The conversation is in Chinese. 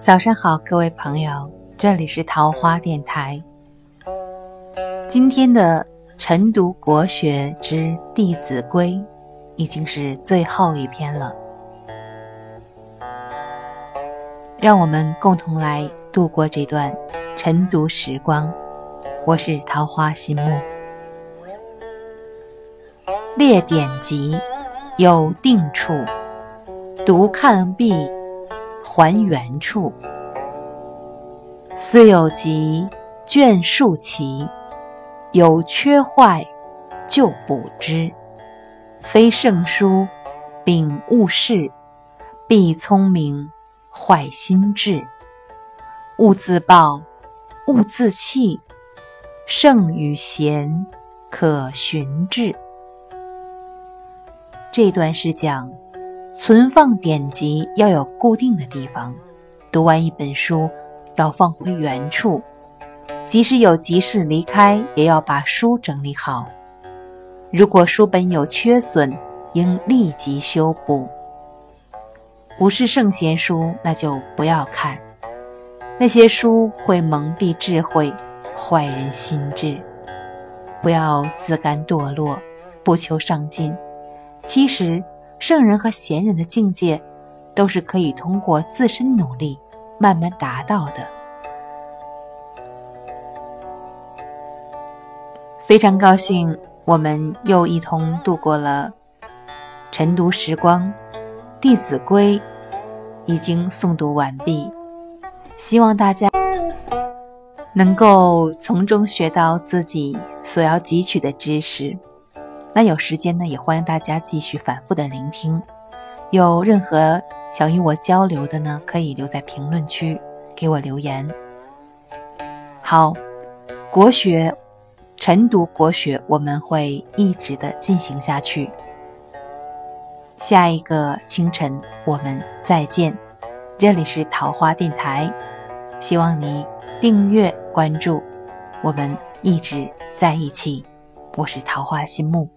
早上好，各位朋友，这里是桃花电台。今天的晨读国学之《弟子规》已经是最后一篇了，让我们共同来度过这段晨读时光。我是桃花心木，列典籍有定处，读看毕。还原处，虽有急，卷数齐，有缺坏，就补之。非圣书，秉勿视，必聪明，坏心智。勿自暴，勿自弃，圣与贤，可循治。这段是讲。存放典籍要有固定的地方，读完一本书要放回原处，即使有急事离开，也要把书整理好。如果书本有缺损，应立即修补。不是圣贤书，那就不要看。那些书会蒙蔽智慧，坏人心智。不要自甘堕落，不求上进。其实。圣人和贤人的境界，都是可以通过自身努力慢慢达到的。非常高兴，我们又一同度过了晨读时光，《弟子规》已经诵读完毕，希望大家能够从中学到自己所要汲取的知识。那有时间呢，也欢迎大家继续反复的聆听。有任何想与我交流的呢，可以留在评论区给我留言。好，国学晨读国学，我们会一直的进行下去。下一个清晨我们再见。这里是桃花电台，希望你订阅关注，我们一直在一起。我是桃花心木。